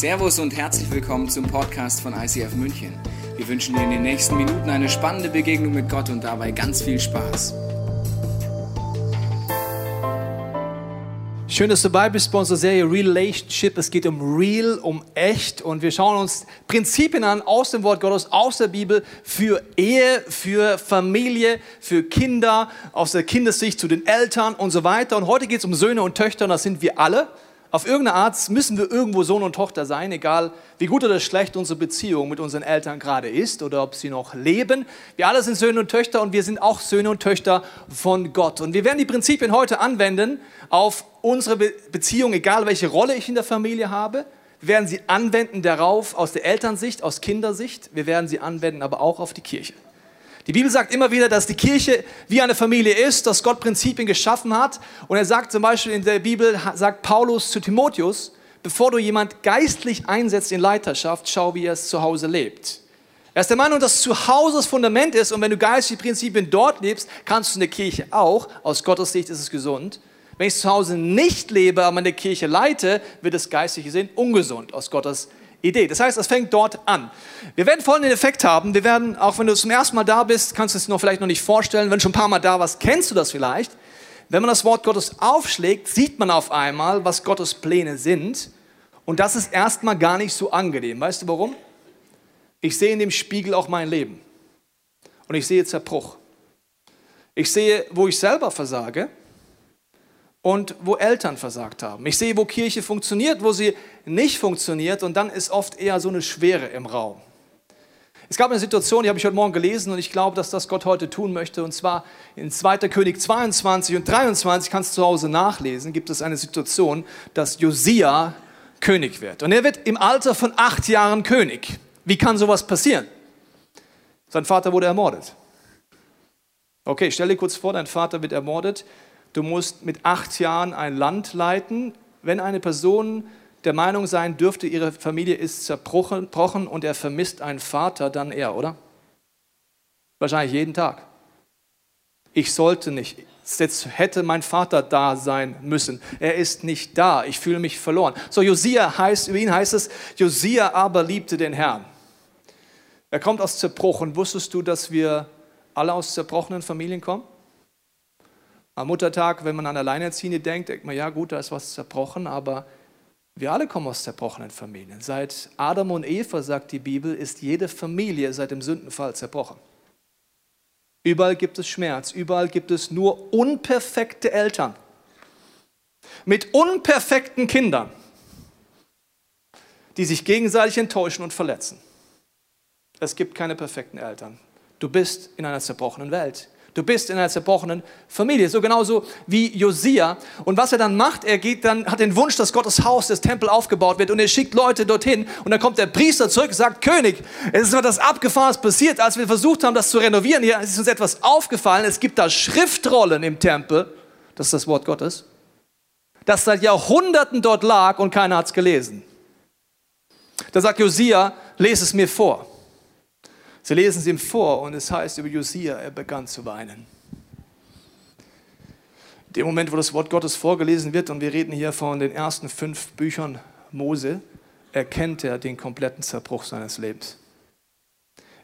Servus und herzlich willkommen zum Podcast von ICF München. Wir wünschen dir in den nächsten Minuten eine spannende Begegnung mit Gott und dabei ganz viel Spaß. Schön, dass du dabei bist bei unserer Serie Relationship. Es geht um real, um echt und wir schauen uns Prinzipien an aus dem Wort Gottes, aus der Bibel für Ehe, für Familie, für Kinder, aus der Kindersicht zu den Eltern und so weiter. Und heute geht es um Söhne und Töchter und das sind wir alle. Auf irgendeine Art müssen wir irgendwo Sohn und Tochter sein, egal wie gut oder schlecht unsere Beziehung mit unseren Eltern gerade ist oder ob sie noch leben. Wir alle sind Söhne und Töchter und wir sind auch Söhne und Töchter von Gott. Und wir werden die Prinzipien heute anwenden auf unsere Beziehung, egal welche Rolle ich in der Familie habe. Wir werden sie anwenden darauf aus der Elternsicht, aus Kindersicht. Wir werden sie anwenden aber auch auf die Kirche. Die Bibel sagt immer wieder, dass die Kirche wie eine Familie ist, dass Gott Prinzipien geschaffen hat. Und er sagt zum Beispiel in der Bibel, sagt Paulus zu Timotheus, bevor du jemand geistlich einsetzt in Leiterschaft, schau, wie er es zu Hause lebt. Er ist der Meinung, dass zu Hause das Fundament ist und wenn du geistliche Prinzipien dort lebst, kannst du in der Kirche auch. Aus Gottes Sicht ist es gesund. Wenn ich zu Hause nicht lebe, aber in der Kirche leite, wird es geistlich gesehen ungesund aus Gottes Sicht. Idee. Das heißt, es fängt dort an. Wir werden folgenden Effekt haben. Wir werden, auch wenn du zum ersten Mal da bist, kannst du es noch vielleicht noch nicht vorstellen. Wenn du schon ein paar Mal da warst, kennst du das vielleicht. Wenn man das Wort Gottes aufschlägt, sieht man auf einmal, was Gottes Pläne sind. Und das ist erstmal gar nicht so angenehm. Weißt du warum? Ich sehe in dem Spiegel auch mein Leben. Und ich sehe Zerbruch. Ich sehe, wo ich selber versage und wo Eltern versagt haben. Ich sehe, wo Kirche funktioniert, wo sie nicht funktioniert und dann ist oft eher so eine Schwere im Raum. Es gab eine Situation, die habe ich heute Morgen gelesen und ich glaube, dass das Gott heute tun möchte. Und zwar in 2. König 22 und 23, kannst du zu Hause nachlesen, gibt es eine Situation, dass Josia König wird. Und er wird im Alter von acht Jahren König. Wie kann sowas passieren? Sein Vater wurde ermordet. Okay, stell dir kurz vor, dein Vater wird ermordet du musst mit acht Jahren ein Land leiten. Wenn eine Person der Meinung sein dürfte, ihre Familie ist zerbrochen und er vermisst einen Vater, dann er, oder? Wahrscheinlich jeden Tag. Ich sollte nicht. Jetzt hätte mein Vater da sein müssen. Er ist nicht da. Ich fühle mich verloren. So, Josia heißt, über ihn heißt es, Josia aber liebte den Herrn. Er kommt aus Zerbruch. Und wusstest du, dass wir alle aus zerbrochenen Familien kommen? Am Muttertag, wenn man an Alleinerziehende denkt, denkt man, ja gut, da ist was zerbrochen, aber wir alle kommen aus zerbrochenen Familien. Seit Adam und Eva, sagt die Bibel, ist jede Familie seit dem Sündenfall zerbrochen. Überall gibt es Schmerz, überall gibt es nur unperfekte Eltern mit unperfekten Kindern, die sich gegenseitig enttäuschen und verletzen. Es gibt keine perfekten Eltern. Du bist in einer zerbrochenen Welt. Du bist in einer zerbrochenen Familie, so genauso wie Josia. Und was er dann macht, er geht dann, hat den Wunsch, dass Gottes Haus, das Tempel aufgebaut wird und er schickt Leute dorthin und dann kommt der Priester zurück und sagt, König, es ist etwas Abgefahrenes passiert, als wir versucht haben, das zu renovieren. Hier ist uns etwas aufgefallen, es gibt da Schriftrollen im Tempel, das ist das Wort Gottes, das seit Jahrhunderten dort lag und keiner hat es gelesen. Da sagt Josia, lese es mir vor. Sie lesen es ihm vor und es heißt über Josia, er begann zu weinen. In dem Moment, wo das Wort Gottes vorgelesen wird, und wir reden hier von den ersten fünf Büchern Mose, erkennt er den kompletten Zerbruch seines Lebens.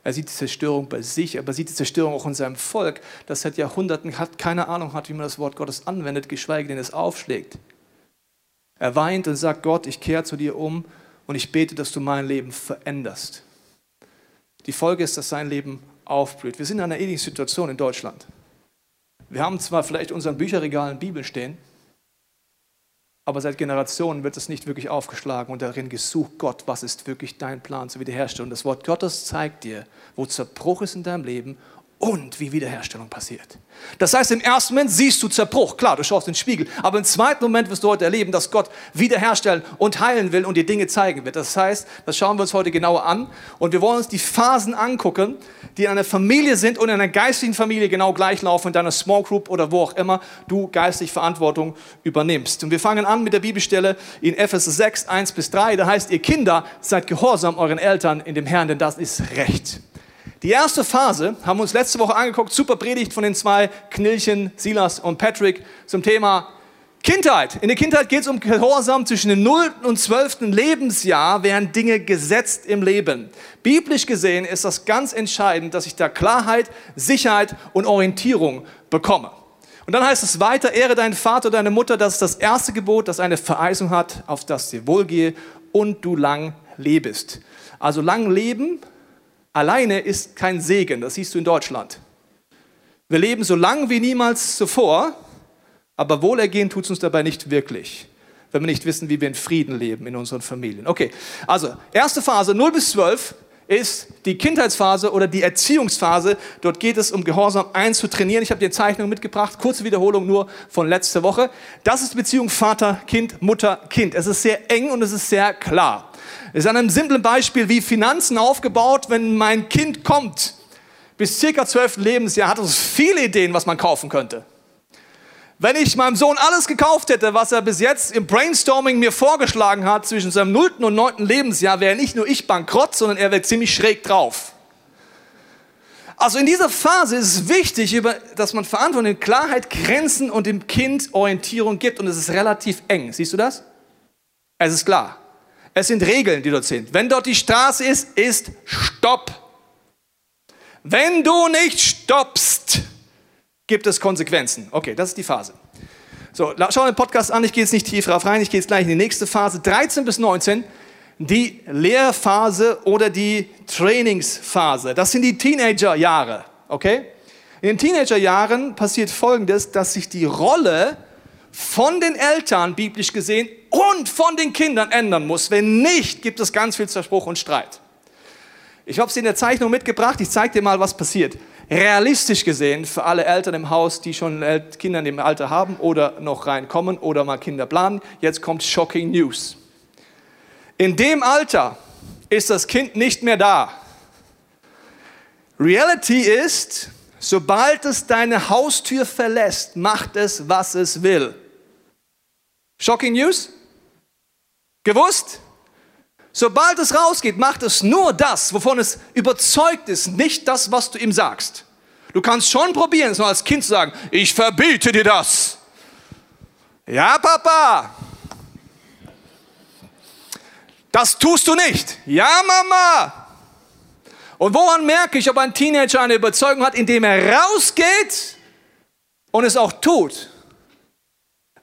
Er sieht die Zerstörung bei sich, aber sieht die Zerstörung auch in seinem Volk, das seit Jahrhunderten hat, keine Ahnung hat, wie man das Wort Gottes anwendet, geschweige denn es aufschlägt. Er weint und sagt, Gott, ich kehre zu dir um und ich bete, dass du mein Leben veränderst. Die Folge ist, dass sein Leben aufblüht. Wir sind in einer ähnlichen Situation in Deutschland. Wir haben zwar vielleicht unseren Bücherregalen Bibel stehen, aber seit Generationen wird es nicht wirklich aufgeschlagen und darin gesucht, Gott, was ist wirklich dein Plan zur Wiederherstellung? Das Wort Gottes zeigt dir, wo Zerbruch ist in deinem Leben und wie Wiederherstellung passiert. Das heißt, im ersten Moment siehst du Zerbruch. Klar, du schaust in den Spiegel. Aber im zweiten Moment wirst du heute erleben, dass Gott wiederherstellen und heilen will und dir Dinge zeigen wird. Das heißt, das schauen wir uns heute genauer an. Und wir wollen uns die Phasen angucken, die in einer Familie sind und in einer geistlichen Familie genau gleich laufen, in deiner Small Group oder wo auch immer du geistlich Verantwortung übernimmst. Und wir fangen an mit der Bibelstelle in Epheser 6, 1 bis 3. Da heißt, ihr Kinder, seid gehorsam euren Eltern in dem Herrn, denn das ist Recht. Die erste Phase haben wir uns letzte Woche angeguckt, super Predigt von den zwei Knilchen, Silas und Patrick, zum Thema Kindheit. In der Kindheit geht es um Gehorsam zwischen dem 0. und 12. Lebensjahr werden Dinge gesetzt im Leben. Biblisch gesehen ist das ganz entscheidend, dass ich da Klarheit, Sicherheit und Orientierung bekomme. Und dann heißt es weiter, ehre deinen Vater, deine Mutter, das ist das erste Gebot, das eine Vereisung hat, auf das dir wohlgehe und du lang lebst. Also lang leben alleine ist kein Segen, das siehst du in Deutschland. Wir leben so lang wie niemals zuvor, aber Wohlergehen tut es uns dabei nicht wirklich, wenn wir nicht wissen, wie wir in Frieden leben in unseren Familien. Okay, also erste Phase 0 bis 12 ist die Kindheitsphase oder die Erziehungsphase. Dort geht es um Gehorsam einzutrainieren. Ich habe dir Zeichnung mitgebracht, kurze Wiederholung nur von letzter Woche. Das ist Beziehung Vater, Kind, Mutter, Kind. Es ist sehr eng und es ist sehr klar. Ist an einem simplen Beispiel wie Finanzen aufgebaut, wenn mein Kind kommt. Bis circa 12. Lebensjahr hat es viele Ideen, was man kaufen könnte. Wenn ich meinem Sohn alles gekauft hätte, was er bis jetzt im Brainstorming mir vorgeschlagen hat, zwischen seinem 0. und 9. Lebensjahr, wäre nicht nur ich bankrott, sondern er wäre ziemlich schräg drauf. Also in dieser Phase ist es wichtig, dass man Verantwortung, Klarheit, Grenzen und dem Kind Orientierung gibt. Und es ist relativ eng. Siehst du das? Es ist klar. Es sind Regeln, die dort sind. Wenn dort die Straße ist, ist Stopp. Wenn du nicht stoppst, gibt es Konsequenzen. Okay, das ist die Phase. So, schau den Podcast an, ich gehe jetzt nicht tief drauf rein, ich gehe jetzt gleich in die nächste Phase, 13 bis 19, die Lehrphase oder die Trainingsphase. Das sind die Teenagerjahre, okay? In den Teenagerjahren passiert Folgendes, dass sich die Rolle von den Eltern, biblisch gesehen, und von den Kindern ändern muss. Wenn nicht, gibt es ganz viel Zerspruch und Streit. Ich habe es in der Zeichnung mitgebracht, ich zeige dir mal, was passiert realistisch gesehen für alle Eltern im Haus, die schon Kinder in dem Alter haben oder noch reinkommen oder mal Kinder planen, jetzt kommt Shocking News. In dem Alter ist das Kind nicht mehr da. Reality ist, sobald es deine Haustür verlässt, macht es, was es will. Shocking News? Gewusst? Sobald es rausgeht, macht es nur das, wovon es überzeugt ist, nicht das, was du ihm sagst. Du kannst schon probieren, es nur als Kind zu sagen, ich verbiete dir das. Ja, Papa. Das tust du nicht. Ja, Mama. Und woran merke ich, ob ein Teenager eine Überzeugung hat, indem er rausgeht und es auch tut?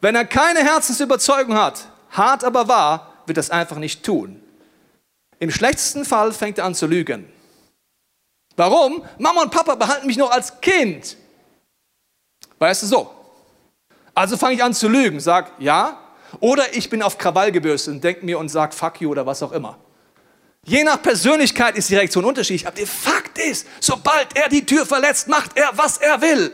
Wenn er keine Herzensüberzeugung hat, hart aber wahr, wird es einfach nicht tun. Im schlechtesten Fall fängt er an zu lügen. Warum? Mama und Papa behalten mich noch als Kind. Weißt du so? Also fange ich an zu lügen, sag ja, oder ich bin auf Krawall gebürstet und denke mir und sag fuck you oder was auch immer. Je nach Persönlichkeit ist die Reaktion unterschiedlich, aber der Fakt ist, sobald er die Tür verletzt, macht er, was er will.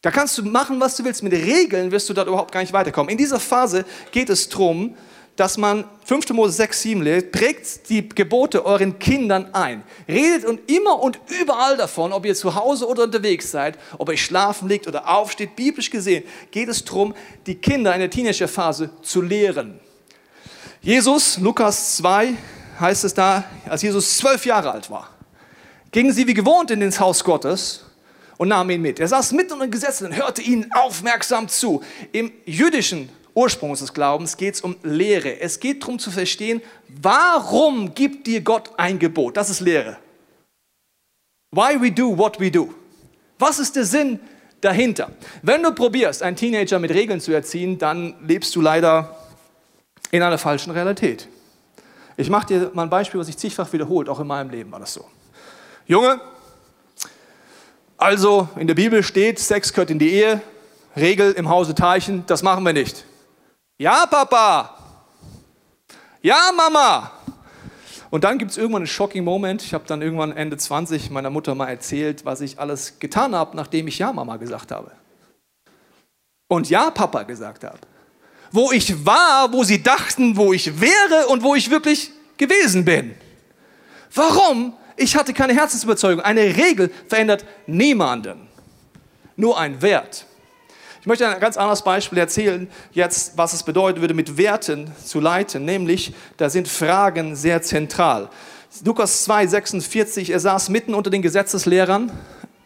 Da kannst du machen, was du willst. Mit Regeln wirst du dort überhaupt gar nicht weiterkommen. In dieser Phase geht es darum, dass man 5. Mose 6, 7 lest, prägt die Gebote euren Kindern ein. Redet und immer und überall davon, ob ihr zu Hause oder unterwegs seid, ob ihr schlafen liegt oder aufsteht. Biblisch gesehen geht es darum, die Kinder in der Teenagerphase zu lehren. Jesus, Lukas 2, heißt es da, als Jesus zwölf Jahre alt war, gingen sie wie gewohnt in ins Haus Gottes und nahmen ihn mit. Er saß mitten unter den Gesetzen und hörte ihnen aufmerksam zu. Im jüdischen Ursprung unseres Glaubens geht es um Lehre. Es geht darum zu verstehen, warum gibt dir Gott ein Gebot? Das ist Lehre. Why we do what we do. Was ist der Sinn dahinter? Wenn du probierst, einen Teenager mit Regeln zu erziehen, dann lebst du leider in einer falschen Realität. Ich mache dir mal ein Beispiel, was sich zigfach wiederholt, auch in meinem Leben war das so. Junge, also in der Bibel steht, Sex gehört in die Ehe, Regel im Hause Teichen, das machen wir nicht. Ja, Papa. Ja, Mama. Und dann gibt es irgendwann einen shocking Moment. Ich habe dann irgendwann Ende 20 meiner Mutter mal erzählt, was ich alles getan habe, nachdem ich Ja, Mama gesagt habe. Und Ja, Papa gesagt habe. Wo ich war, wo sie dachten, wo ich wäre und wo ich wirklich gewesen bin. Warum? Ich hatte keine Herzensüberzeugung. Eine Regel verändert niemanden. Nur ein Wert. Ich möchte ein ganz anderes Beispiel erzählen, jetzt, was es bedeuten würde, mit Werten zu leiten, nämlich, da sind Fragen sehr zentral. Lukas 2, 46, er saß mitten unter den Gesetzeslehrern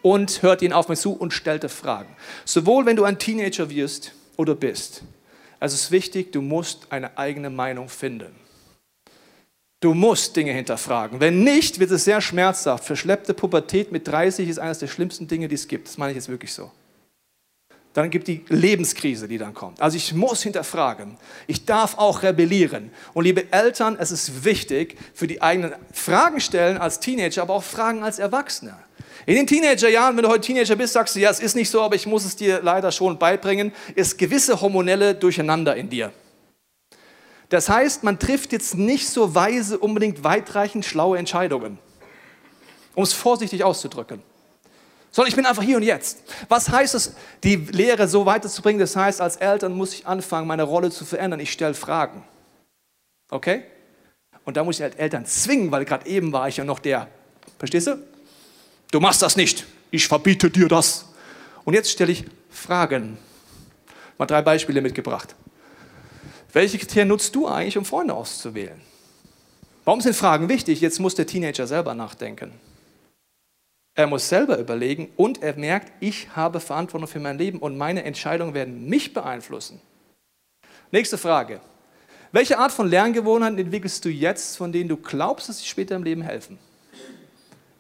und hörte ihnen auf mich zu und stellte Fragen. Sowohl wenn du ein Teenager wirst, oder bist, es ist wichtig, du musst eine eigene Meinung finden. Du musst Dinge hinterfragen. Wenn nicht, wird es sehr schmerzhaft. Verschleppte Pubertät mit 30 ist eines der schlimmsten Dinge, die es gibt. Das meine ich jetzt wirklich so. Dann gibt die Lebenskrise, die dann kommt. Also ich muss hinterfragen. Ich darf auch rebellieren. Und liebe Eltern, es ist wichtig für die eigenen Fragen stellen als Teenager, aber auch Fragen als Erwachsener. In den Teenagerjahren, wenn du heute Teenager bist, sagst du, ja, es ist nicht so, aber ich muss es dir leider schon beibringen, ist gewisse hormonelle Durcheinander in dir. Das heißt, man trifft jetzt nicht so weise, unbedingt weitreichend schlaue Entscheidungen, um es vorsichtig auszudrücken. Sondern ich bin einfach hier und jetzt. Was heißt es, die Lehre so weiterzubringen? Das heißt, als Eltern muss ich anfangen, meine Rolle zu verändern. Ich stelle Fragen. Okay? Und da muss ich als Eltern zwingen, weil gerade eben war ich ja noch der, verstehst du? Du machst das nicht. Ich verbiete dir das. Und jetzt stelle ich Fragen. Mal drei Beispiele mitgebracht. Welche Kriterien nutzt du eigentlich, um Freunde auszuwählen? Warum sind Fragen wichtig? Jetzt muss der Teenager selber nachdenken. Er muss selber überlegen und er merkt, ich habe Verantwortung für mein Leben und meine Entscheidungen werden mich beeinflussen. Nächste Frage. Welche Art von Lerngewohnheiten entwickelst du jetzt, von denen du glaubst, dass sie später im Leben helfen?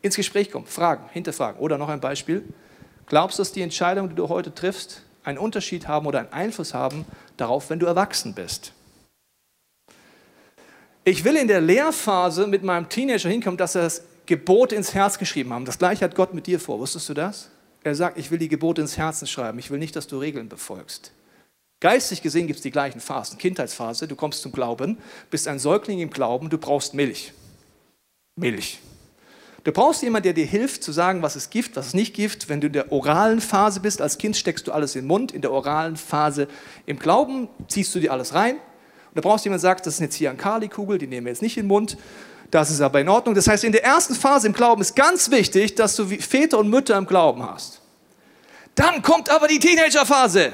ins Gespräch kommen, fragen, hinterfragen. Oder noch ein Beispiel. Glaubst du, dass die Entscheidungen, die du heute triffst, einen Unterschied haben oder einen Einfluss haben darauf, wenn du erwachsen bist? Ich will in der Lehrphase mit meinem Teenager hinkommen, dass er das Gebot ins Herz geschrieben haben. Das gleiche hat Gott mit dir vor. Wusstest du das? Er sagt, ich will die Gebote ins Herzen schreiben. Ich will nicht, dass du Regeln befolgst. Geistig gesehen gibt es die gleichen Phasen. Kindheitsphase, du kommst zum Glauben, bist ein Säugling im Glauben, du brauchst Milch. Milch. Du brauchst jemanden, der dir hilft zu sagen, was ist Gift, was ist nicht Gift. Wenn du in der oralen Phase bist, als Kind steckst du alles in den Mund. In der oralen Phase im Glauben ziehst du dir alles rein. Und da brauchst du jemanden, der sagt, das ist jetzt hier eine Kali-Kugel, die nehmen wir jetzt nicht in den Mund. Das ist aber in Ordnung. Das heißt, in der ersten Phase im Glauben ist ganz wichtig, dass du Väter und Mütter im Glauben hast. Dann kommt aber die Teenagerphase.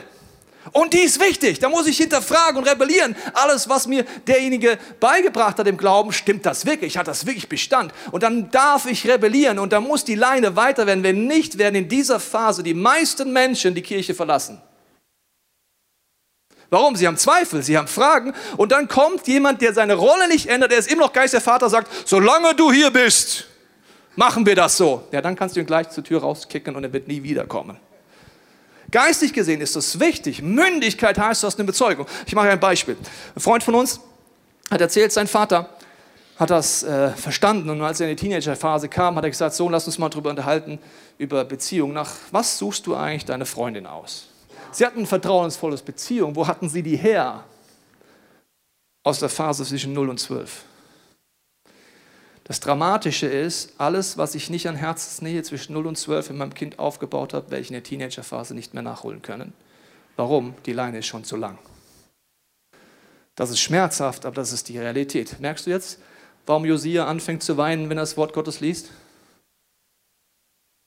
Und die ist wichtig. Da muss ich hinterfragen und rebellieren. Alles, was mir derjenige beigebracht hat im Glauben, stimmt das wirklich? Hat das wirklich Bestand? Und dann darf ich rebellieren und dann muss die Leine weiter werden. Wenn nicht, werden in dieser Phase die meisten Menschen die Kirche verlassen. Warum? Sie haben Zweifel, sie haben Fragen und dann kommt jemand, der seine Rolle nicht ändert, der ist immer noch Geist der Vater, sagt, solange du hier bist, machen wir das so. Ja, dann kannst du ihn gleich zur Tür rauskicken und er wird nie wiederkommen. Geistig gesehen ist das wichtig. Mündigkeit heißt, du hast eine Bezeugung. Ich mache ein Beispiel. Ein Freund von uns hat erzählt, sein Vater hat das äh, verstanden und als er in die Teenagerphase kam, hat er gesagt, so lass uns mal darüber unterhalten, über Beziehungen. Nach was suchst du eigentlich deine Freundin aus? Sie hatten ein vertrauensvolles Beziehung. Wo hatten sie die her? Aus der Phase zwischen 0 und 12. Das Dramatische ist, alles, was ich nicht an Herzensnähe zwischen 0 und 12 in meinem Kind aufgebaut habe, werde ich in der Teenagerphase nicht mehr nachholen können. Warum? Die Leine ist schon zu lang. Das ist schmerzhaft, aber das ist die Realität. Merkst du jetzt, warum Josia anfängt zu weinen, wenn er das Wort Gottes liest?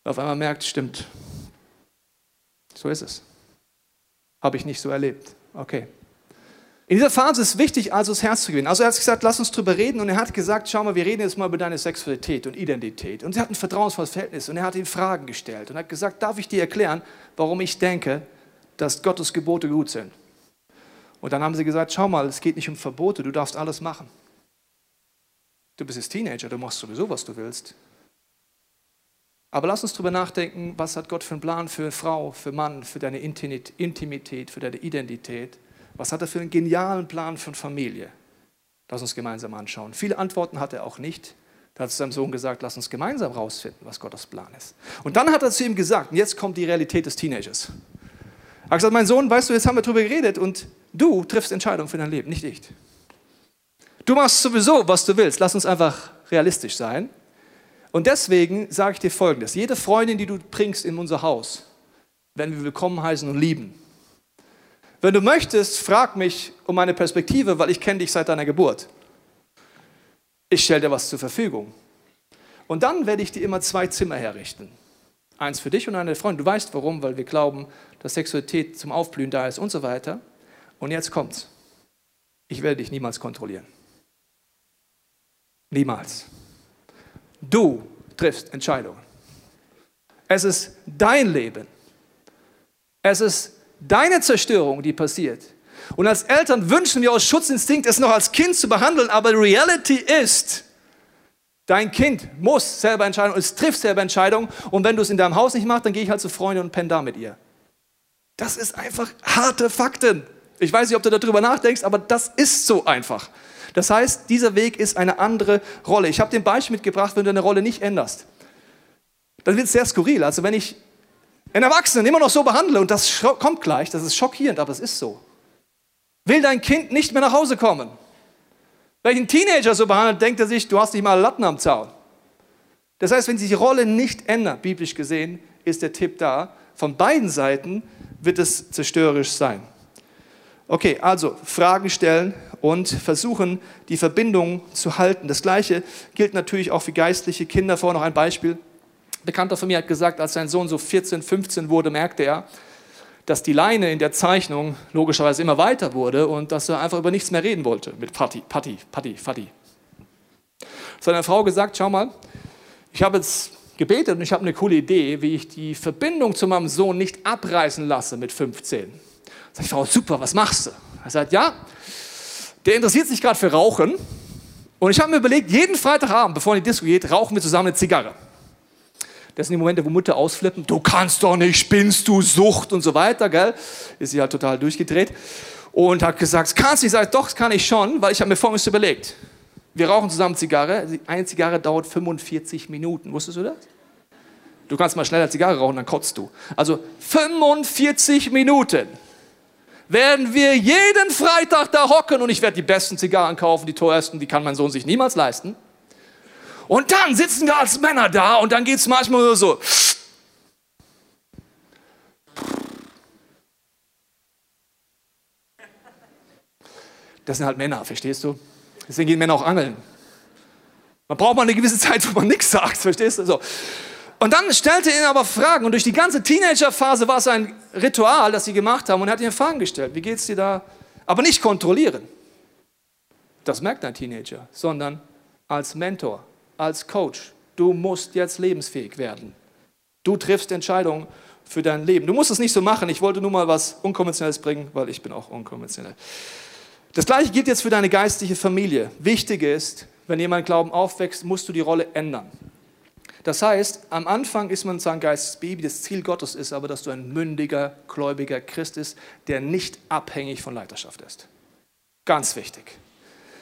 Auf einmal merkt, stimmt. So ist es. Habe ich nicht so erlebt. Okay, in dieser Phase ist wichtig, also das Herz zu gewinnen. Also er hat gesagt, lass uns drüber reden. Und er hat gesagt, schau mal, wir reden jetzt mal über deine Sexualität und Identität. Und er hat ein vertrauensvolles Verhältnis und er hat ihm Fragen gestellt und hat gesagt, darf ich dir erklären, warum ich denke, dass Gottes Gebote gut sind? Und dann haben sie gesagt, schau mal, es geht nicht um Verbote, du darfst alles machen. Du bist jetzt Teenager, du machst sowieso, was du willst. Aber lass uns darüber nachdenken, was hat Gott für einen Plan für Frau, für Mann, für deine Intimität, für deine Identität. Was hat er für einen genialen Plan für eine Familie? Lass uns gemeinsam anschauen. Viele Antworten hat er auch nicht. Da hat seinem Sohn gesagt, lass uns gemeinsam rausfinden, was Gottes Plan ist. Und dann hat er zu ihm gesagt, und jetzt kommt die Realität des Teenagers. Er hat gesagt, mein Sohn, weißt du, jetzt haben wir darüber geredet und du triffst Entscheidungen für dein Leben, nicht ich. Du machst sowieso, was du willst. Lass uns einfach realistisch sein. Und deswegen sage ich dir Folgendes. Jede Freundin, die du bringst in unser Haus, werden wir willkommen heißen und lieben. Wenn du möchtest, frag mich um meine Perspektive, weil ich kenne dich seit deiner Geburt. Ich stelle dir was zur Verfügung. Und dann werde ich dir immer zwei Zimmer herrichten. Eins für dich und eine Freundin. Du weißt warum, weil wir glauben, dass Sexualität zum Aufblühen da ist und so weiter. Und jetzt kommt's. Ich werde dich niemals kontrollieren. Niemals. Du triffst Entscheidungen. Es ist dein Leben. Es ist deine Zerstörung, die passiert. Und als Eltern wünschen wir aus Schutzinstinkt, es noch als Kind zu behandeln, aber Reality ist, dein Kind muss selber entscheiden und es trifft selber Entscheidungen. Und wenn du es in deinem Haus nicht machst, dann gehe ich halt zu Freunden und penne da mit ihr. Das ist einfach harte Fakten. Ich weiß nicht, ob du darüber nachdenkst, aber das ist so einfach. Das heißt, dieser Weg ist eine andere Rolle. Ich habe den Beispiel mitgebracht, wenn du eine Rolle nicht änderst. Dann wird es sehr skurril. Also wenn ich einen Erwachsenen immer noch so behandle, und das kommt gleich, das ist schockierend, aber es ist so. Will dein Kind nicht mehr nach Hause kommen? Einen Teenager so behandelt, denkt er sich, du hast nicht mal Latten am Zaun. Das heißt, wenn sich die Rolle nicht ändert, biblisch gesehen, ist der Tipp da, von beiden Seiten wird es zerstörerisch sein. Okay, also Fragen stellen und versuchen, die Verbindung zu halten. Das Gleiche gilt natürlich auch für geistliche Kinder. Vorher noch ein Beispiel. Ein Bekannter von mir hat gesagt, als sein Sohn so 14, 15 wurde, merkte er, dass die Leine in der Zeichnung logischerweise immer weiter wurde und dass er einfach über nichts mehr reden wollte mit Patti, Patti, Patti, Patti. Seiner Frau gesagt, schau mal, ich habe jetzt gebetet und ich habe eine coole Idee, wie ich die Verbindung zu meinem Sohn nicht abreißen lasse mit 15. Sag ich, Frau, super, was machst du? Er sagt, ja, der interessiert sich gerade für Rauchen und ich habe mir überlegt, jeden Freitagabend, bevor er in die Disco geht, rauchen wir zusammen eine Zigarre. Das sind die Momente, wo Mutter ausflippen, du kannst doch nicht, spinnst du, Sucht und so weiter, gell? Ist sie halt total durchgedreht und hat gesagt, kannst du nicht? Sag, doch, kann ich schon, weil ich habe mir folgendes überlegt. Wir rauchen zusammen Zigarre, eine Zigarre dauert 45 Minuten, wusstest du das? Du kannst mal schneller Zigarre rauchen, dann kotzt du. Also 45 Minuten werden wir jeden Freitag da hocken und ich werde die besten Zigarren kaufen, die teuersten, die kann mein Sohn sich niemals leisten. Und dann sitzen wir als Männer da und dann geht es manchmal so. Das sind halt Männer, verstehst du? Deswegen gehen Männer auch angeln. Man braucht mal eine gewisse Zeit, wo man nichts sagt, verstehst du? So. Und dann stellte er ihn aber Fragen und durch die ganze Teenagerphase war es ein Ritual, das sie gemacht haben und er hat ihnen Fragen gestellt. Wie geht es dir da? Aber nicht kontrollieren. Das merkt ein Teenager, sondern als Mentor als Coach. Du musst jetzt lebensfähig werden. Du triffst Entscheidungen für dein Leben. Du musst es nicht so machen. Ich wollte nur mal was Unkonventionelles bringen, weil ich bin auch unkonventionell. Das gleiche gilt jetzt für deine geistliche Familie. Wichtig ist, wenn jemand Glauben aufwächst, musst du die Rolle ändern. Das heißt, am Anfang ist man sein Geistesbaby, das Ziel Gottes ist aber, dass du ein mündiger, gläubiger Christ bist, der nicht abhängig von Leiterschaft ist. Ganz wichtig.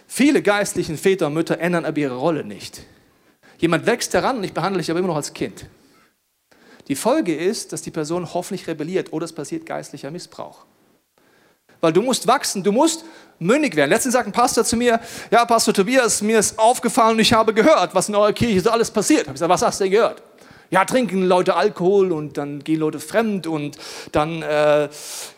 Viele geistlichen Väter und Mütter ändern aber ihre Rolle nicht. Jemand wächst heran und ich behandle dich aber immer noch als Kind. Die Folge ist, dass die Person hoffentlich rebelliert oder es passiert geistlicher Missbrauch. Weil du musst wachsen, du musst mündig werden. Letztens sagt ein Pastor zu mir, ja, Pastor Tobias, mir ist aufgefallen und ich habe gehört, was in eurer Kirche so alles passiert. Ich habe gesagt, was hast du denn gehört? Ja, trinken Leute Alkohol und dann gehen Leute fremd und dann äh,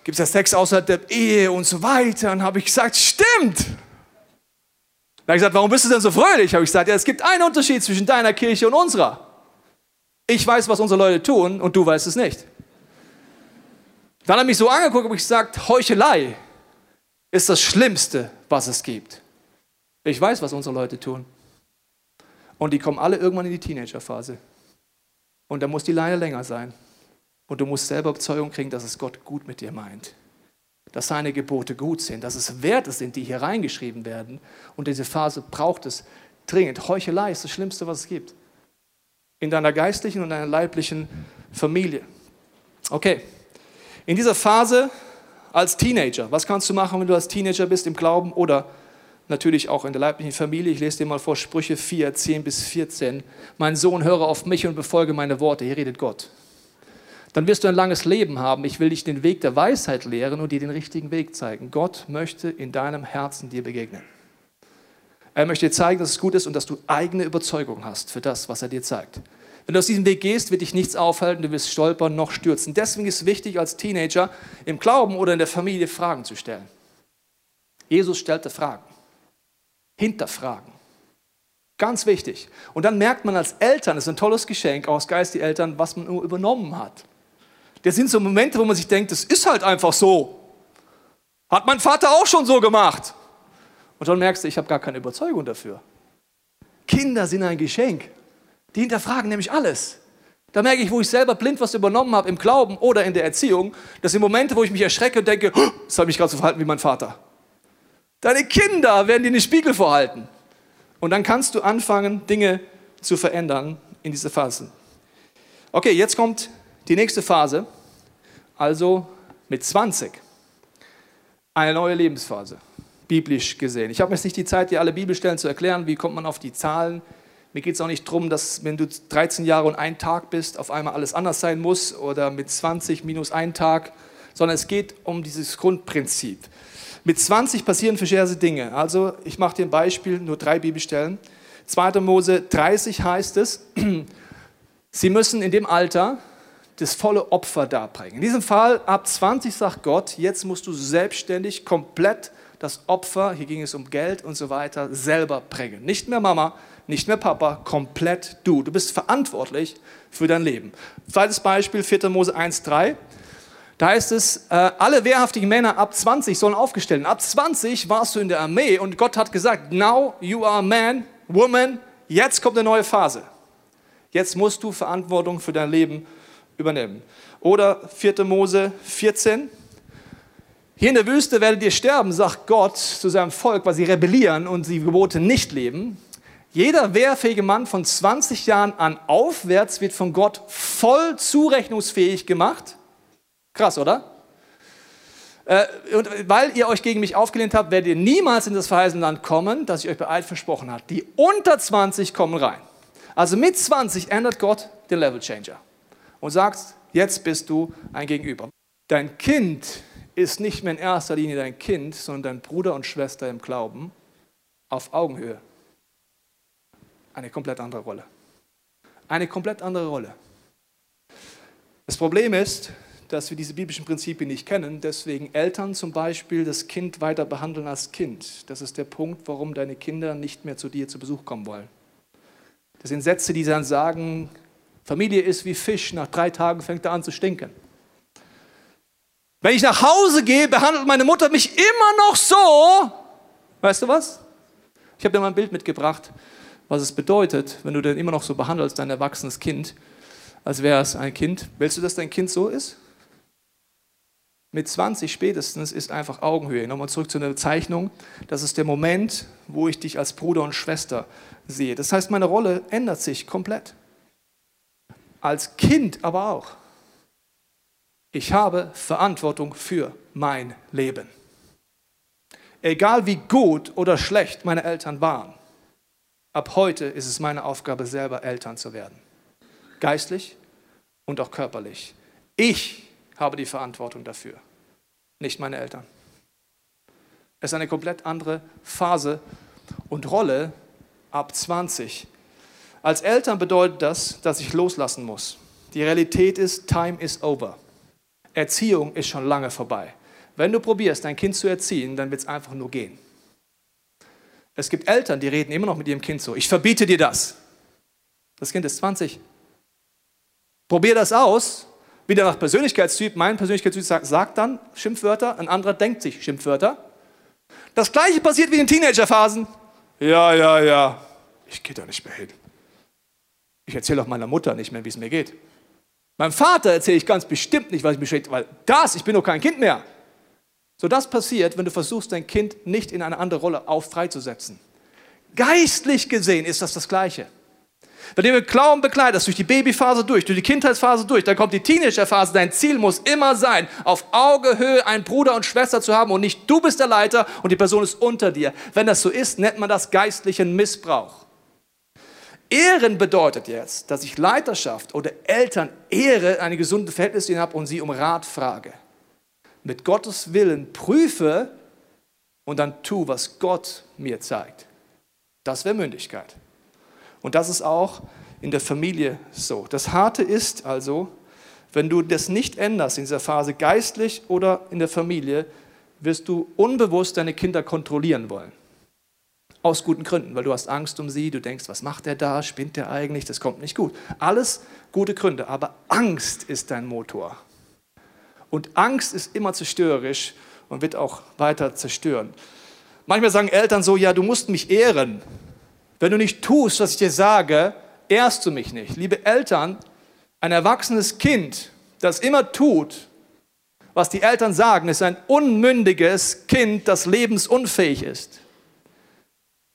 gibt es ja Sex außerhalb der Ehe und so weiter. Und habe ich gesagt, stimmt. Dann habe ich gesagt, warum bist du denn so fröhlich? Habe ich gesagt, ja, es gibt einen Unterschied zwischen deiner Kirche und unserer. Ich weiß, was unsere Leute tun und du weißt es nicht. Dann hat er mich so angeguckt und ich gesagt, Heuchelei ist das Schlimmste, was es gibt. Ich weiß, was unsere Leute tun. Und die kommen alle irgendwann in die Teenagerphase. Und da muss die Leine länger sein. Und du musst selber Überzeugung kriegen, dass es Gott gut mit dir meint dass seine Gebote gut sind, dass es Werte sind, die hier reingeschrieben werden. Und diese Phase braucht es dringend. Heuchelei ist das Schlimmste, was es gibt. In deiner geistlichen und deiner leiblichen Familie. Okay, in dieser Phase als Teenager, was kannst du machen, wenn du als Teenager bist im Glauben oder natürlich auch in der leiblichen Familie? Ich lese dir mal vor Sprüche 4, 10 bis 14. Mein Sohn, höre auf mich und befolge meine Worte. Hier redet Gott dann wirst du ein langes Leben haben. Ich will dich den Weg der Weisheit lehren und dir den richtigen Weg zeigen. Gott möchte in deinem Herzen dir begegnen. Er möchte dir zeigen, dass es gut ist und dass du eigene Überzeugung hast für das, was er dir zeigt. Wenn du aus diesem Weg gehst, wird dich nichts aufhalten, du wirst stolpern noch stürzen. Deswegen ist es wichtig, als Teenager im Glauben oder in der Familie Fragen zu stellen. Jesus stellte Fragen, hinterfragen. Ganz wichtig. Und dann merkt man als Eltern, das ist ein tolles Geschenk, aus Geist die Eltern, was man übernommen hat. Das sind so Momente, wo man sich denkt, das ist halt einfach so. Hat mein Vater auch schon so gemacht. Und dann merkst du, ich habe gar keine Überzeugung dafür. Kinder sind ein Geschenk. Die hinterfragen nämlich alles. Da merke ich, wo ich selber blind was übernommen habe im Glauben oder in der Erziehung. Das sind Momente, wo ich mich erschrecke und denke, oh, das habe ich gerade so verhalten wie mein Vater. Deine Kinder werden dir den Spiegel vorhalten. Und dann kannst du anfangen, Dinge zu verändern in dieser Phase. Okay, jetzt kommt die nächste Phase, also mit 20. Eine neue Lebensphase, biblisch gesehen. Ich habe jetzt nicht die Zeit, dir alle Bibelstellen zu erklären, wie kommt man auf die Zahlen. Mir geht es auch nicht darum, dass wenn du 13 Jahre und ein Tag bist, auf einmal alles anders sein muss oder mit 20 minus ein Tag, sondern es geht um dieses Grundprinzip. Mit 20 passieren verschiedene Dinge. Also ich mache dir ein Beispiel, nur drei Bibelstellen. 2. Mose 30 heißt es, sie müssen in dem Alter das volle Opfer darbringen. In diesem Fall ab 20 sagt Gott, jetzt musst du selbstständig komplett das Opfer, hier ging es um Geld und so weiter, selber bringen. Nicht mehr Mama, nicht mehr Papa, komplett du. Du bist verantwortlich für dein Leben. Zweites Beispiel, 4. Mose 1,3. Da heißt es, äh, alle wehrhaftigen Männer ab 20 sollen aufgestellt werden. Ab 20 warst du in der Armee und Gott hat gesagt, now you are man, woman, jetzt kommt eine neue Phase. Jetzt musst du Verantwortung für dein Leben übernehmen. Oder 4. Mose 14. Hier in der Wüste werdet ihr sterben, sagt Gott zu seinem Volk, weil sie rebellieren und die Gebote nicht leben. Jeder wehrfähige Mann von 20 Jahren an aufwärts wird von Gott voll zurechnungsfähig gemacht. Krass, oder? Äh, und weil ihr euch gegen mich aufgelehnt habt, werdet ihr niemals in das verheißene Land kommen, das ich euch bei Eid versprochen habe. Die unter 20 kommen rein. Also mit 20 ändert Gott den Level Changer und sagt, jetzt bist du ein Gegenüber. Dein Kind ist nicht mehr in erster Linie dein Kind, sondern dein Bruder und Schwester im Glauben auf Augenhöhe. Eine komplett andere Rolle. Eine komplett andere Rolle. Das Problem ist, dass wir diese biblischen Prinzipien nicht kennen, deswegen Eltern zum Beispiel das Kind weiter behandeln als Kind. Das ist der Punkt, warum deine Kinder nicht mehr zu dir zu Besuch kommen wollen. Das sind Sätze, die dann sagen, Familie ist wie Fisch, nach drei Tagen fängt er an zu stinken. Wenn ich nach Hause gehe, behandelt meine Mutter mich immer noch so. Weißt du was? Ich habe dir mal ein Bild mitgebracht, was es bedeutet, wenn du den immer noch so behandelst, dein erwachsenes Kind, als wäre es ein Kind. Willst du, dass dein Kind so ist? Mit 20 spätestens ist einfach Augenhöhe. Nochmal zurück zu der Zeichnung. Das ist der Moment, wo ich dich als Bruder und Schwester sehe. Das heißt, meine Rolle ändert sich komplett als Kind aber auch. Ich habe Verantwortung für mein Leben. Egal wie gut oder schlecht meine Eltern waren, ab heute ist es meine Aufgabe, selber Eltern zu werden. Geistlich und auch körperlich. Ich habe die Verantwortung dafür, nicht meine Eltern. Es ist eine komplett andere Phase und Rolle ab 20 als Eltern bedeutet das, dass ich loslassen muss. Die Realität ist, time is over. Erziehung ist schon lange vorbei. Wenn du probierst, dein Kind zu erziehen, dann wird es einfach nur gehen. Es gibt Eltern, die reden immer noch mit ihrem Kind so, ich verbiete dir das. Das Kind ist 20. Probier das aus, wieder nach Persönlichkeitstyp. Mein Persönlichkeitstyp sagt, sagt dann Schimpfwörter, ein anderer denkt sich Schimpfwörter. Das gleiche passiert wie in Teenagerphasen. Ja, ja, ja, ich gehe da nicht mehr hin. Ich erzähle auch meiner Mutter nicht mehr, wie es mir geht. Meinem Vater erzähle ich ganz bestimmt nicht, was ich beschäftigt, weil das, ich bin doch kein Kind mehr. So das passiert, wenn du versuchst, dein Kind nicht in eine andere Rolle auf freizusetzen. Geistlich gesehen ist das das Gleiche. Wenn du mit Glauben begleitest, durch die Babyphase durch, durch die Kindheitsphase durch, dann kommt die Teenagerphase. Dein Ziel muss immer sein, auf Augehöhe einen Bruder und Schwester zu haben und nicht du bist der Leiter und die Person ist unter dir. Wenn das so ist, nennt man das geistlichen Missbrauch. Ehren bedeutet jetzt, dass ich Leiterschaft oder Eltern ehre, eine gesunde Verhältnis ihnen habe und sie um Rat frage. Mit Gottes Willen prüfe und dann tu, was Gott mir zeigt. Das wäre Mündigkeit. Und das ist auch in der Familie so. Das Harte ist also, wenn du das nicht änderst in dieser Phase geistlich oder in der Familie, wirst du unbewusst deine Kinder kontrollieren wollen. Aus guten Gründen, weil du hast Angst um sie, du denkst, was macht er da, spinnt er eigentlich, das kommt nicht gut. Alles gute Gründe, aber Angst ist dein Motor. Und Angst ist immer zerstörerisch und wird auch weiter zerstören. Manchmal sagen Eltern so, ja, du musst mich ehren. Wenn du nicht tust, was ich dir sage, ehrst du mich nicht. Liebe Eltern, Ein erwachsenes Kind, das immer tut, was die Eltern sagen, ist ein unmündiges Kind, das lebensunfähig ist.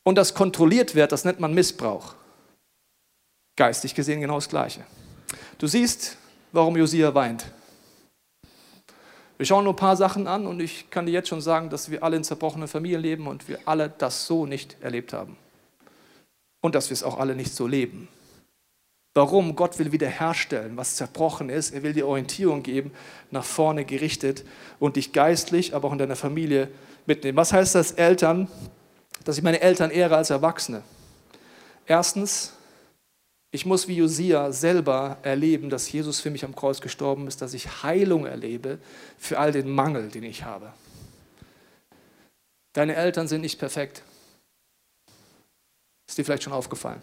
Und das kontrolliert wird, das nennt man Missbrauch. Geistig gesehen genau das Gleiche. Du siehst, warum Josia weint. Wir schauen nur ein paar Sachen an und ich kann dir jetzt schon sagen, dass wir alle in zerbrochenen Familien leben und wir alle das so nicht erlebt haben. Und dass wir es auch alle nicht so leben. Warum? Gott will wiederherstellen, was zerbrochen ist. Er will dir Orientierung geben, nach vorne gerichtet und dich geistlich, aber auch in deiner Familie mitnehmen. Was heißt das Eltern? Dass ich meine Eltern ehre als Erwachsene. Erstens, ich muss wie Josia selber erleben, dass Jesus für mich am Kreuz gestorben ist, dass ich Heilung erlebe für all den Mangel, den ich habe. Deine Eltern sind nicht perfekt. Ist dir vielleicht schon aufgefallen?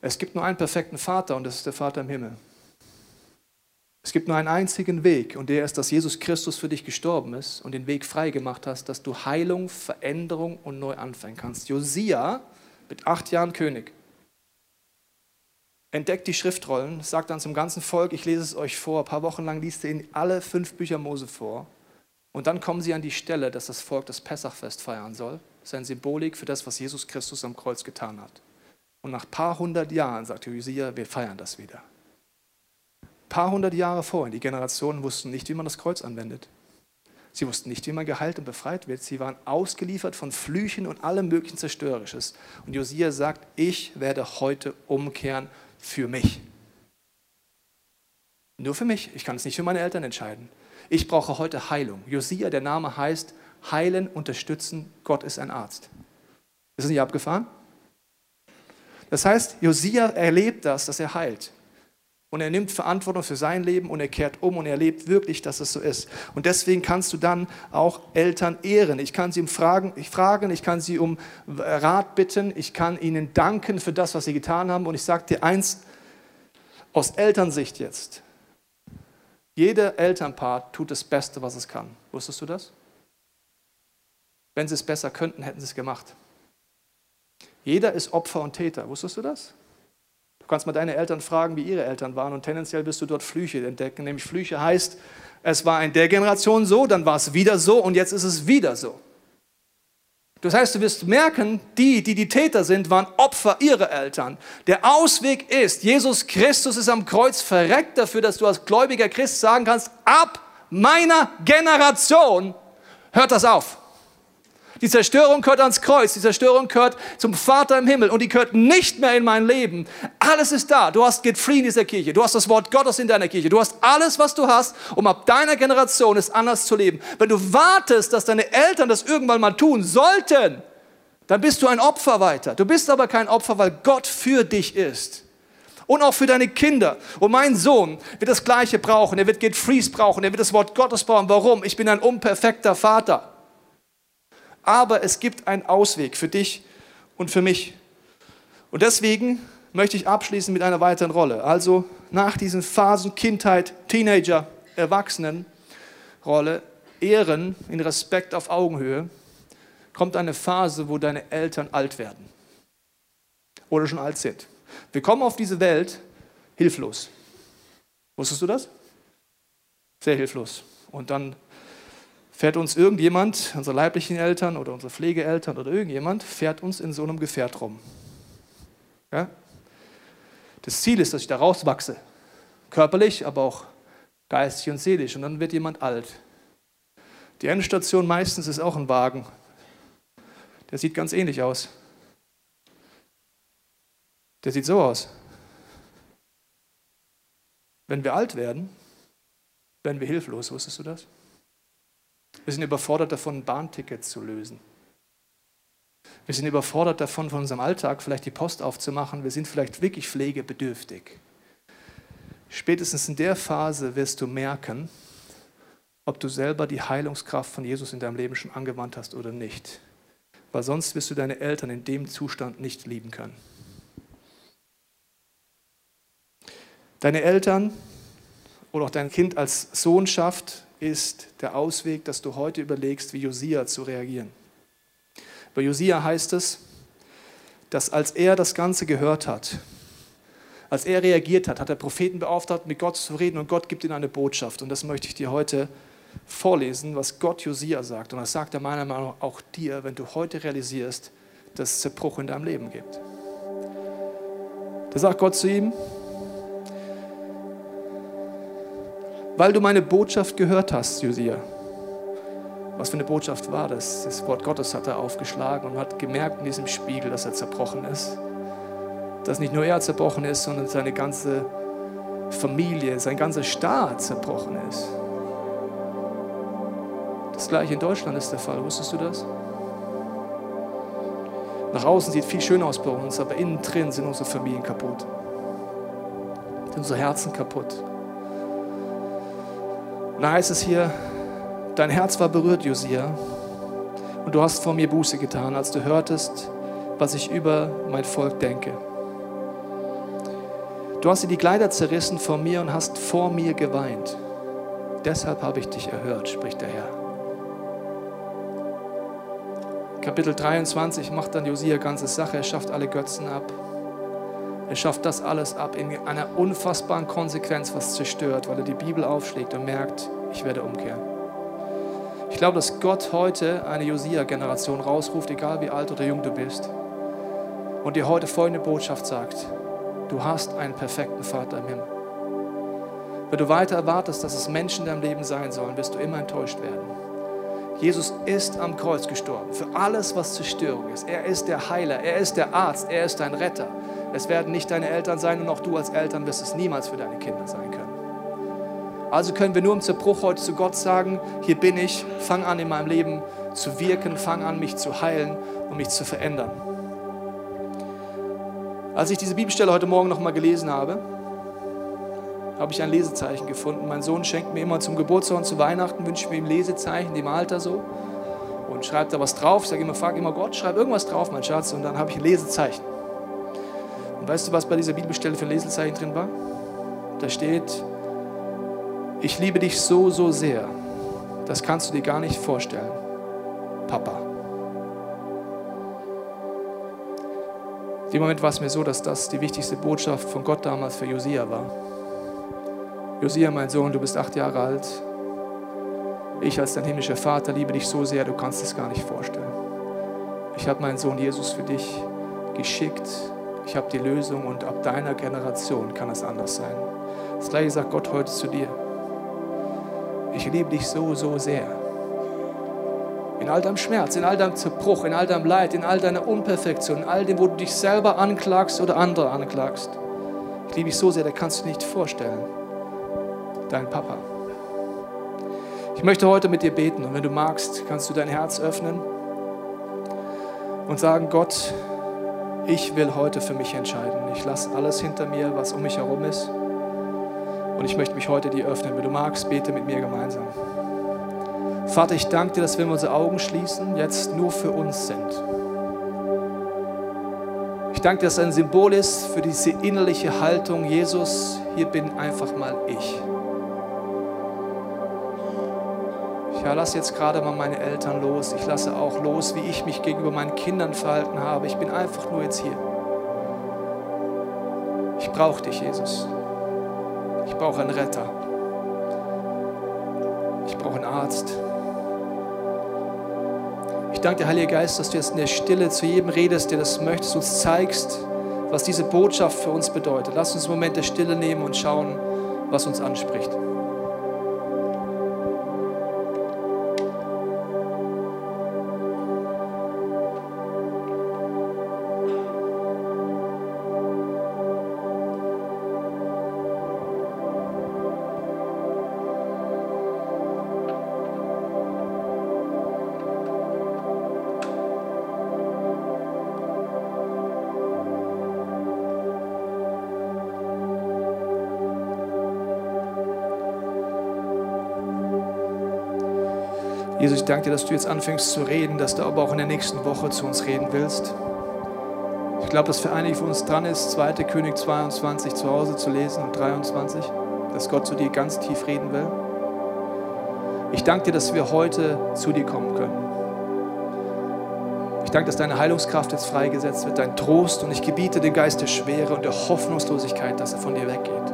Es gibt nur einen perfekten Vater und das ist der Vater im Himmel. Es gibt nur einen einzigen Weg und der ist, dass Jesus Christus für dich gestorben ist und den Weg frei gemacht hast, dass du Heilung, Veränderung und neu anfangen kannst. Josia mit acht Jahren König entdeckt die Schriftrollen, sagt dann zum ganzen Volk, ich lese es euch vor, ein paar Wochen lang liest er ihnen alle fünf Bücher Mose vor und dann kommen sie an die Stelle, dass das Volk das Pessachfest feiern soll. Das ist eine Symbolik für das, was Jesus Christus am Kreuz getan hat. Und nach ein paar hundert Jahren sagte Josia, wir feiern das wieder. Ein paar hundert Jahre vorhin, die Generationen wussten nicht, wie man das Kreuz anwendet. Sie wussten nicht, wie man geheilt und befreit wird. Sie waren ausgeliefert von Flüchen und allem möglichen Zerstörerisches. Und Josia sagt, ich werde heute umkehren für mich. Nur für mich. Ich kann es nicht für meine Eltern entscheiden. Ich brauche heute Heilung. Josia, der Name heißt heilen, unterstützen. Gott ist ein Arzt. Ist es nicht abgefahren? Das heißt, Josia erlebt das, dass er heilt. Und er nimmt Verantwortung für sein Leben und er kehrt um und er erlebt wirklich, dass es so ist. Und deswegen kannst du dann auch Eltern ehren. Ich kann sie um Fragen, ich fragen, ich kann sie um Rat bitten, ich kann ihnen danken für das, was sie getan haben. Und ich sage dir eins aus Elternsicht jetzt. Jeder Elternpaar tut das Beste, was es kann. Wusstest du das? Wenn sie es besser könnten, hätten sie es gemacht. Jeder ist Opfer und Täter. Wusstest du das? Du kannst mal deine Eltern fragen, wie ihre Eltern waren und tendenziell wirst du dort Flüche entdecken. Nämlich Flüche heißt, es war in der Generation so, dann war es wieder so und jetzt ist es wieder so. Das heißt, du wirst merken, die, die die Täter sind, waren Opfer ihrer Eltern. Der Ausweg ist, Jesus Christus ist am Kreuz verreckt dafür, dass du als gläubiger Christ sagen kannst, ab meiner Generation hört das auf. Die Zerstörung gehört ans Kreuz, die Zerstörung gehört zum Vater im Himmel und die gehört nicht mehr in mein Leben. Alles ist da. Du hast Get Free in dieser Kirche. Du hast das Wort Gottes in deiner Kirche. Du hast alles, was du hast, um ab deiner Generation es anders zu leben. Wenn du wartest, dass deine Eltern das irgendwann mal tun sollten, dann bist du ein Opfer weiter. Du bist aber kein Opfer, weil Gott für dich ist. Und auch für deine Kinder. Und mein Sohn wird das Gleiche brauchen. Er wird Get Freeze brauchen. Er wird das Wort Gottes brauchen. Warum? Ich bin ein unperfekter Vater aber es gibt einen Ausweg für dich und für mich. Und deswegen möchte ich abschließen mit einer weiteren Rolle. Also nach diesen Phasen Kindheit, Teenager, Erwachsenenrolle, Ehren in Respekt auf Augenhöhe, kommt eine Phase, wo deine Eltern alt werden oder schon alt sind. Wir kommen auf diese Welt hilflos. Wusstest du das? Sehr hilflos. Und dann fährt uns irgendjemand, unsere leiblichen Eltern oder unsere Pflegeeltern oder irgendjemand, fährt uns in so einem Gefährt rum. Ja? Das Ziel ist, dass ich da rauswachse. Körperlich, aber auch geistig und seelisch. Und dann wird jemand alt. Die Endstation meistens ist auch ein Wagen. Der sieht ganz ähnlich aus. Der sieht so aus. Wenn wir alt werden, werden wir hilflos. Wusstest du das? Wir sind überfordert davon, ein Bahnticket zu lösen. Wir sind überfordert davon, von unserem Alltag vielleicht die Post aufzumachen. Wir sind vielleicht wirklich pflegebedürftig. Spätestens in der Phase wirst du merken, ob du selber die Heilungskraft von Jesus in deinem Leben schon angewandt hast oder nicht. Weil sonst wirst du deine Eltern in dem Zustand nicht lieben können. Deine Eltern oder auch dein Kind als Sohnschaft ist der Ausweg, dass du heute überlegst, wie Josia zu reagieren. Bei Josia heißt es, dass als er das Ganze gehört hat, Als er reagiert hat, hat er Propheten beauftragt, mit Gott zu reden und Gott gibt ihm eine Botschaft. Und das möchte ich dir heute vorlesen, was Gott Josia sagt. Und das sagt er meiner Meinung nach auch dir, wenn du heute realisierst, dass es Zerbruch in deinem Leben gibt. Da sagt Gott zu ihm, weil du meine Botschaft gehört hast, Josia. Was für eine Botschaft war das? Das Wort Gottes hat er aufgeschlagen und hat gemerkt in diesem Spiegel, dass er zerbrochen ist. Dass nicht nur er zerbrochen ist, sondern seine ganze Familie, sein ganzer Staat zerbrochen ist. Das gleiche in Deutschland ist der Fall. Wusstest du das? Nach außen sieht viel schön aus bei uns, aber innen drin sind unsere Familien kaputt. Sind unsere Herzen kaputt. Und da heißt es hier, dein Herz war berührt, Josia, und du hast vor mir Buße getan, als du hörtest, was ich über mein Volk denke. Du hast dir die Kleider zerrissen vor mir und hast vor mir geweint. Deshalb habe ich dich erhört, spricht der Herr. Kapitel 23 macht dann Josia ganze Sache. Er schafft alle Götzen ab. Er schafft das alles ab in einer unfassbaren Konsequenz, was zerstört, weil er die Bibel aufschlägt und merkt, ich werde umkehren. Ich glaube, dass Gott heute eine Josia-Generation rausruft, egal wie alt oder jung du bist, und dir heute folgende Botschaft sagt: Du hast einen perfekten Vater im Himmel. Wenn du weiter erwartest, dass es Menschen in deinem Leben sein sollen, wirst du immer enttäuscht werden. Jesus ist am Kreuz gestorben für alles, was Zerstörung ist. Er ist der Heiler, er ist der Arzt, er ist dein Retter. Es werden nicht deine Eltern sein und auch du als Eltern wirst es niemals für deine Kinder sein können. Also können wir nur im Zerbruch heute zu Gott sagen, hier bin ich, fang an in meinem Leben zu wirken, fang an mich zu heilen und mich zu verändern. Als ich diese Bibelstelle heute Morgen nochmal gelesen habe, habe ich ein Lesezeichen gefunden. Mein Sohn schenkt mir immer zum Geburtstag und zu Weihnachten, wünscht mir ihm Lesezeichen, dem Alter so. Und schreibt da was drauf. Ich sage immer, frag immer Gott, schreib irgendwas drauf, mein Schatz. Und dann habe ich ein Lesezeichen. Und weißt du, was bei dieser Bibelstelle für ein Lesezeichen drin war? Da steht, ich liebe dich so, so sehr. Das kannst du dir gar nicht vorstellen. Papa. In dem Moment war es mir so, dass das die wichtigste Botschaft von Gott damals für Josia war. Josia, mein Sohn, du bist acht Jahre alt. Ich als dein himmlischer Vater liebe dich so sehr, du kannst es gar nicht vorstellen. Ich habe meinen Sohn Jesus für dich geschickt. Ich habe die Lösung und ab deiner Generation kann es anders sein. Das gleiche sagt Gott heute zu dir. Ich liebe dich so, so sehr. In all deinem Schmerz, in all deinem Zerbruch, in all deinem Leid, in all deiner Unperfektion, in all dem, wo du dich selber anklagst oder andere anklagst. Ich liebe dich so sehr, da kannst du dir nicht vorstellen. Dein Papa. Ich möchte heute mit dir beten und wenn du magst, kannst du dein Herz öffnen und sagen, Gott, ich will heute für mich entscheiden. Ich lasse alles hinter mir, was um mich herum ist. Und ich möchte mich heute dir öffnen. Wenn du magst, bete mit mir gemeinsam. Vater, ich danke dir, dass wir unsere Augen schließen, jetzt nur für uns sind. Ich danke dir, dass es ein Symbol ist für diese innerliche Haltung, Jesus, hier bin einfach mal ich. Ja, lasse jetzt gerade mal meine Eltern los. Ich lasse auch los, wie ich mich gegenüber meinen Kindern verhalten habe. Ich bin einfach nur jetzt hier. Ich brauche dich, Jesus. Ich brauche einen Retter. Ich brauche einen Arzt danke dir, Heiliger Geist, dass du jetzt in der Stille zu jedem redest, der das möchtest, uns zeigst, was diese Botschaft für uns bedeutet. Lass uns einen Moment der Stille nehmen und schauen, was uns anspricht. Jesus, ich danke dir, dass du jetzt anfängst zu reden, dass du aber auch in der nächsten Woche zu uns reden willst. Ich glaube, dass für einige von uns dran ist, 2. König 22 zu Hause zu lesen und 23, dass Gott zu dir ganz tief reden will. Ich danke dir, dass wir heute zu dir kommen können. Ich danke, dass deine Heilungskraft jetzt freigesetzt wird, dein Trost. Und ich gebiete den Geist der Schwere und der Hoffnungslosigkeit, dass er von dir weggeht.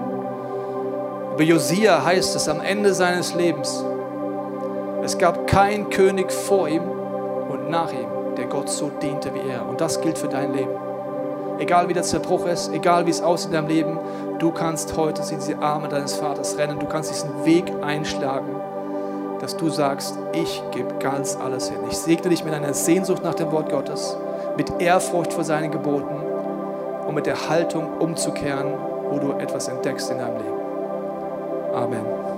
Über Josia heißt es am Ende seines Lebens, es gab keinen König vor ihm und nach ihm, der Gott so diente wie er. Und das gilt für dein Leben. Egal wie der Zerbruch ist, egal wie es aussieht in deinem Leben, du kannst heute in diese Arme deines Vaters rennen. Du kannst diesen Weg einschlagen, dass du sagst, ich gebe ganz alles hin. Ich segne dich mit einer Sehnsucht nach dem Wort Gottes, mit Ehrfurcht vor seinen Geboten und mit der Haltung umzukehren, wo du etwas entdeckst in deinem Leben. Amen.